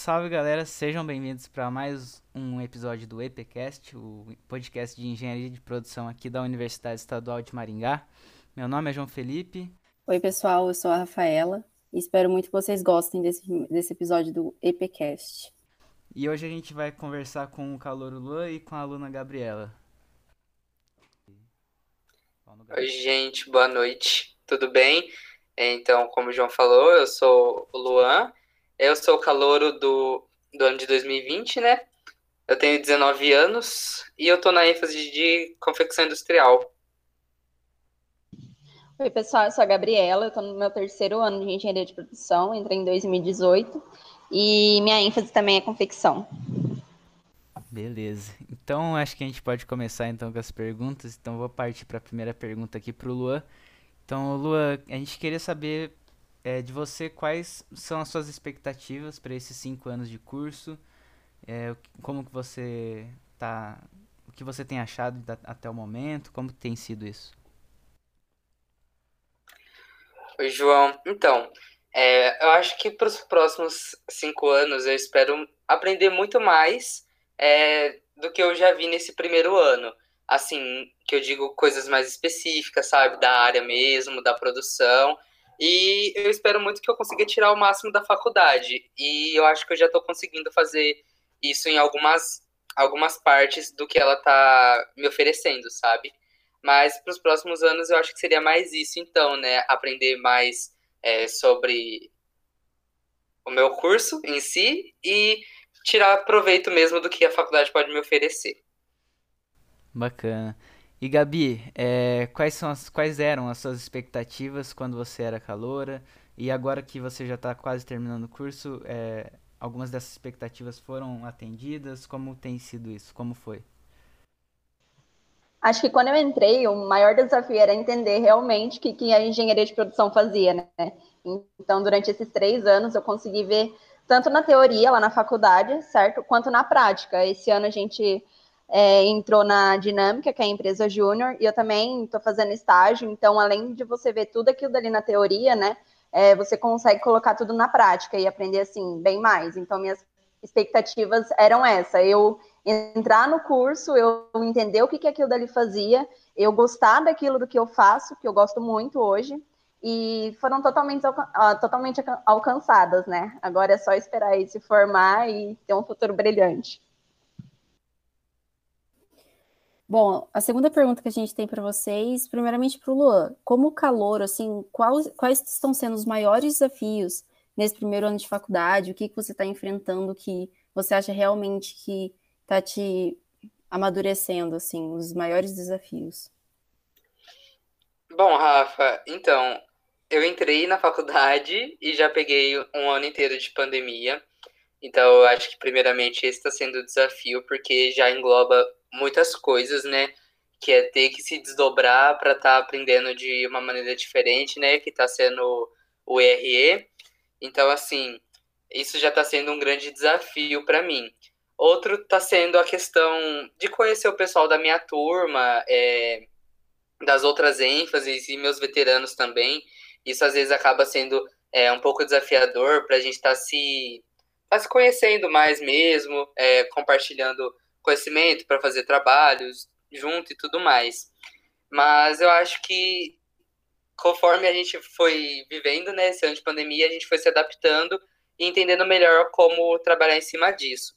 Salve galera, sejam bem-vindos para mais um episódio do EPCast, o podcast de engenharia de produção aqui da Universidade Estadual de Maringá. Meu nome é João Felipe. Oi, pessoal, eu sou a Rafaela e espero muito que vocês gostem desse, desse episódio do EPCast. E hoje a gente vai conversar com o Calouro Luan e com a aluna Gabriela. Oi, gente, boa noite, tudo bem? Então, como o João falou, eu sou o Luan eu sou o calouro do, do ano de 2020, né? Eu tenho 19 anos e eu tô na ênfase de confecção industrial. Oi, pessoal, eu sou a Gabriela, eu tô no meu terceiro ano de engenharia de produção, entrei em 2018 e minha ênfase também é confecção. Beleza. Então, acho que a gente pode começar então com as perguntas. Então, vou partir para a primeira pergunta aqui para o Luan. Então, Luan, a gente queria saber é, de você quais são as suas expectativas para esses cinco anos de curso, é, como que você tá, o que você tem achado da, até o momento, como tem sido isso? Oi, João. Então, é, eu acho que para os próximos cinco anos eu espero aprender muito mais é, do que eu já vi nesse primeiro ano. Assim, que eu digo coisas mais específicas, sabe, da área mesmo, da produção e eu espero muito que eu consiga tirar o máximo da faculdade. E eu acho que eu já estou conseguindo fazer isso em algumas, algumas partes do que ela está me oferecendo, sabe? Mas para os próximos anos eu acho que seria mais isso, então, né? Aprender mais é, sobre o meu curso em si e tirar proveito mesmo do que a faculdade pode me oferecer. Bacana. E Gabi, é, quais, são as, quais eram as suas expectativas quando você era caloura? E agora que você já está quase terminando o curso, é, algumas dessas expectativas foram atendidas? Como tem sido isso? Como foi? Acho que quando eu entrei, o maior desafio era entender realmente o que, que a engenharia de produção fazia, né? Então, durante esses três anos, eu consegui ver tanto na teoria, lá na faculdade, certo? Quanto na prática. Esse ano a gente é, entrou na Dinâmica, que é a empresa júnior, e eu também estou fazendo estágio, então, além de você ver tudo aquilo dali na teoria, né, é, você consegue colocar tudo na prática e aprender, assim, bem mais. Então, minhas expectativas eram essa, eu entrar no curso, eu entender o que, que aquilo dali fazia, eu gostar daquilo do que eu faço, que eu gosto muito hoje, e foram totalmente, totalmente alcançadas, né? Agora é só esperar aí se formar e ter um futuro brilhante. Bom, a segunda pergunta que a gente tem para vocês, primeiramente para o Luan, como calor, assim, quais, quais estão sendo os maiores desafios nesse primeiro ano de faculdade? O que, que você está enfrentando que você acha realmente que está te amadurecendo, assim, os maiores desafios? Bom, Rafa, então, eu entrei na faculdade e já peguei um ano inteiro de pandemia. Então, eu acho que, primeiramente, esse está sendo o desafio, porque já engloba muitas coisas, né? Que é ter que se desdobrar para estar tá aprendendo de uma maneira diferente, né? Que está sendo o ERE. Então, assim, isso já está sendo um grande desafio para mim. Outro está sendo a questão de conhecer o pessoal da minha turma, é, das outras ênfases e meus veteranos também. Isso às vezes acaba sendo é, um pouco desafiador para a gente estar tá se, tá se conhecendo mais mesmo, é, compartilhando conhecimento para fazer trabalhos junto e tudo mais. Mas eu acho que conforme a gente foi vivendo né, esse ano de pandemia, a gente foi se adaptando e entendendo melhor como trabalhar em cima disso.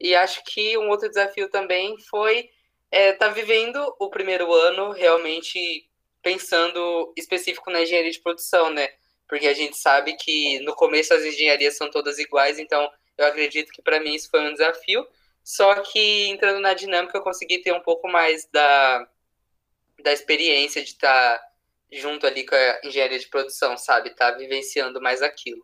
E acho que um outro desafio também foi estar é, tá vivendo o primeiro ano realmente pensando específico na engenharia de produção, né? Porque a gente sabe que no começo as engenharias são todas iguais, então eu acredito que para mim isso foi um desafio, só que entrando na dinâmica eu consegui ter um pouco mais da, da experiência de estar tá junto ali com a engenharia de produção, sabe? Tá vivenciando mais aquilo.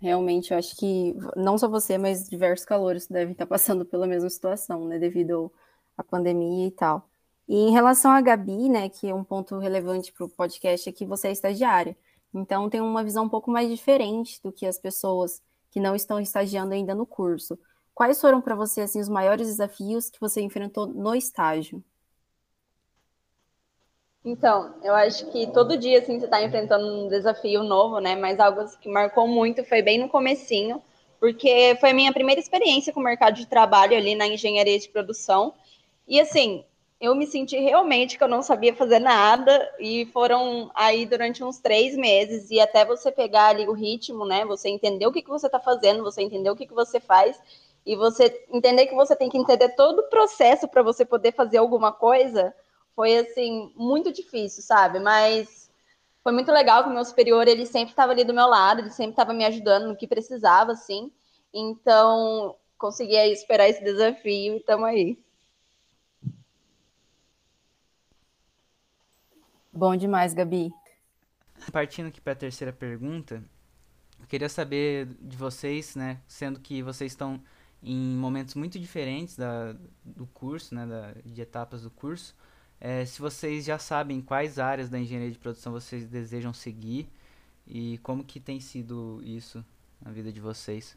Realmente, eu acho que não só você, mas diversos calores devem estar passando pela mesma situação, né? Devido à pandemia e tal. E em relação à Gabi, né, que é um ponto relevante para o podcast, é que você é estagiária. Então, tem uma visão um pouco mais diferente do que as pessoas que não estão estagiando ainda no curso. Quais foram para você assim, os maiores desafios que você enfrentou no estágio? Então, eu acho que todo dia assim, você está enfrentando um desafio novo, né? Mas algo que marcou muito foi bem no comecinho, porque foi a minha primeira experiência com o mercado de trabalho ali na engenharia de produção. E assim, eu me senti realmente que eu não sabia fazer nada, e foram aí durante uns três meses, e até você pegar ali o ritmo, né? Você entender o que, que você está fazendo, você entender o que, que você faz, e você entender que você tem que entender todo o processo para você poder fazer alguma coisa foi assim muito difícil, sabe? Mas foi muito legal que o meu superior ele sempre estava ali do meu lado, ele sempre estava me ajudando no que precisava, assim. Então consegui aí esperar esse desafio e estamos aí. Bom demais, Gabi. Partindo aqui para a terceira pergunta, eu queria saber de vocês, né, sendo que vocês estão em momentos muito diferentes da, do curso, né, da, de etapas do curso, é, se vocês já sabem quais áreas da engenharia de produção vocês desejam seguir e como que tem sido isso na vida de vocês.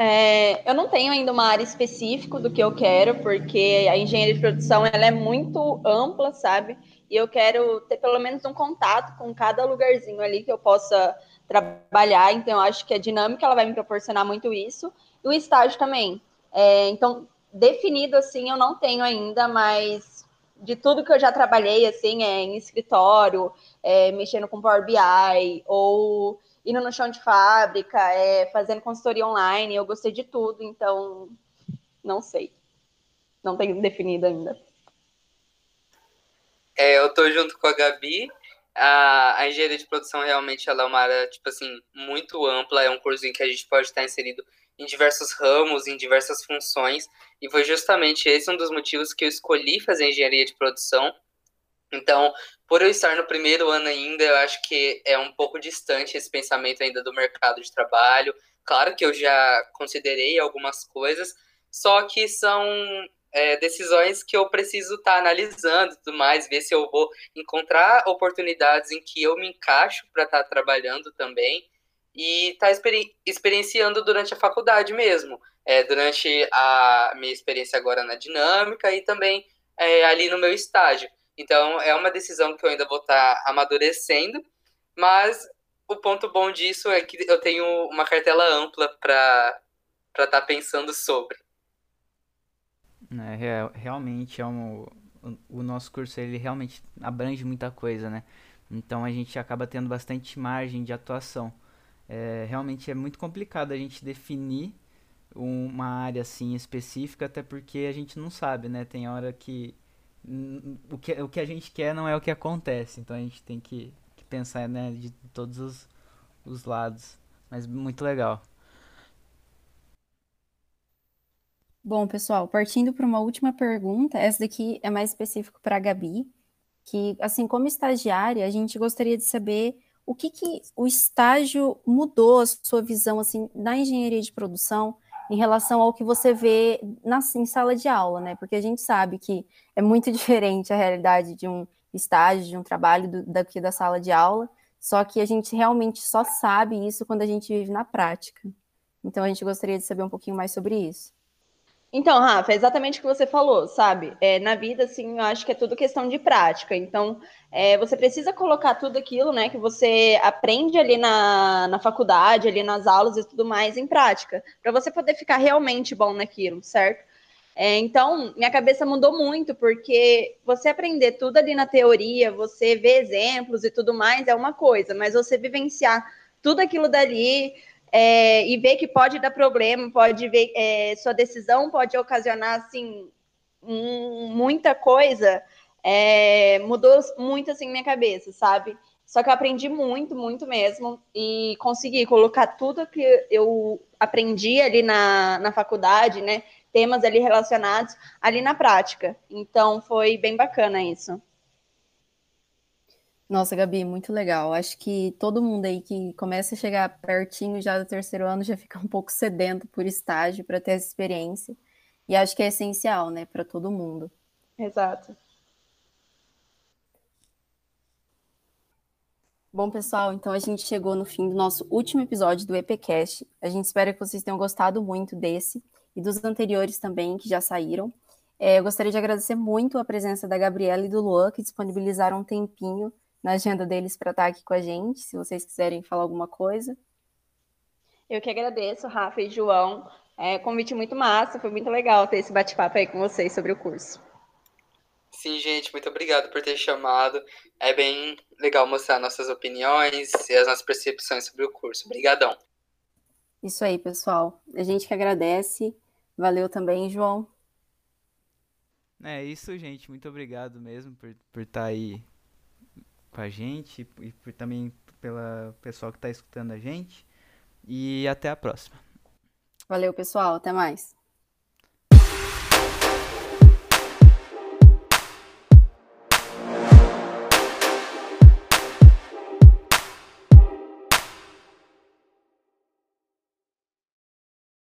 É, eu não tenho ainda uma área específica do que eu quero, porque a engenharia de produção ela é muito ampla, sabe? E eu quero ter pelo menos um contato com cada lugarzinho ali que eu possa trabalhar. Então, eu acho que a dinâmica ela vai me proporcionar muito isso. E o estágio também. É, então, definido assim eu não tenho ainda, mas de tudo que eu já trabalhei assim é em escritório, é, mexendo com Power BI ou indo no chão de fábrica, é, fazendo consultoria online, eu gostei de tudo, então não sei. Não tenho definido ainda. É, eu tô junto com a Gabi. A, a engenharia de produção realmente ela é uma área, tipo assim, muito ampla. É um curso em que a gente pode estar inserido em diversos ramos, em diversas funções, e foi justamente esse um dos motivos que eu escolhi fazer engenharia de produção. Então, por eu estar no primeiro ano ainda, eu acho que é um pouco distante esse pensamento ainda do mercado de trabalho. Claro que eu já considerei algumas coisas, só que são é, decisões que eu preciso estar tá analisando e tudo mais, ver se eu vou encontrar oportunidades em que eu me encaixo para estar tá trabalhando também e tá experi experienciando durante a faculdade mesmo, é, durante a minha experiência agora na dinâmica e também é, ali no meu estágio. Então, é uma decisão que eu ainda vou estar tá amadurecendo, mas o ponto bom disso é que eu tenho uma cartela ampla para estar tá pensando sobre. É, realmente é um, o nosso curso ele realmente abrange muita coisa, né? Então a gente acaba tendo bastante margem de atuação é, realmente é muito complicado a gente definir uma área assim específica, até porque a gente não sabe, né? Tem hora que o que, o que a gente quer não é o que acontece, então a gente tem que, que pensar né, de todos os, os lados. Mas muito legal. Bom, pessoal, partindo para uma última pergunta, essa daqui é mais específico para a Gabi, que assim como estagiária, a gente gostaria de saber o que, que o estágio mudou a sua visão assim na engenharia de produção em relação ao que você vê na, em sala de aula, né? Porque a gente sabe que é muito diferente a realidade de um estágio, de um trabalho do, daqui da sala de aula, só que a gente realmente só sabe isso quando a gente vive na prática. Então a gente gostaria de saber um pouquinho mais sobre isso. Então, Rafa, é exatamente o que você falou, sabe? É, na vida, assim, eu acho que é tudo questão de prática. Então, é, você precisa colocar tudo aquilo, né, que você aprende ali na, na faculdade, ali nas aulas e tudo mais em prática, para você poder ficar realmente bom naquilo, certo? É, então, minha cabeça mudou muito, porque você aprender tudo ali na teoria, você ver exemplos e tudo mais é uma coisa, mas você vivenciar tudo aquilo dali, é, e ver que pode dar problema, pode ver é, sua decisão pode ocasionar assim muita coisa, é, mudou muito assim minha cabeça, sabe? Só que eu aprendi muito, muito mesmo e consegui colocar tudo que eu aprendi ali na, na faculdade, né? Temas ali relacionados ali na prática. Então foi bem bacana isso. Nossa, Gabi, muito legal. Acho que todo mundo aí que começa a chegar pertinho já do terceiro ano já fica um pouco sedento por estágio para ter essa experiência. E acho que é essencial, né, para todo mundo. Exato. Bom, pessoal, então a gente chegou no fim do nosso último episódio do EPcast. A gente espera que vocês tenham gostado muito desse e dos anteriores também que já saíram. É, eu gostaria de agradecer muito a presença da Gabriela e do Luan, que disponibilizaram um tempinho na agenda deles para estar aqui com a gente, se vocês quiserem falar alguma coisa. Eu que agradeço, Rafa e João. É convite muito massa, foi muito legal ter esse bate-papo aí com vocês sobre o curso. Sim, gente, muito obrigado por ter chamado. É bem legal mostrar nossas opiniões e as nossas percepções sobre o curso. Obrigadão. Isso aí, pessoal. A gente que agradece. Valeu também, João. É isso, gente. Muito obrigado mesmo por, por estar aí com a gente e por, também pela pessoal que está escutando a gente. E até a próxima. Valeu, pessoal. Até mais.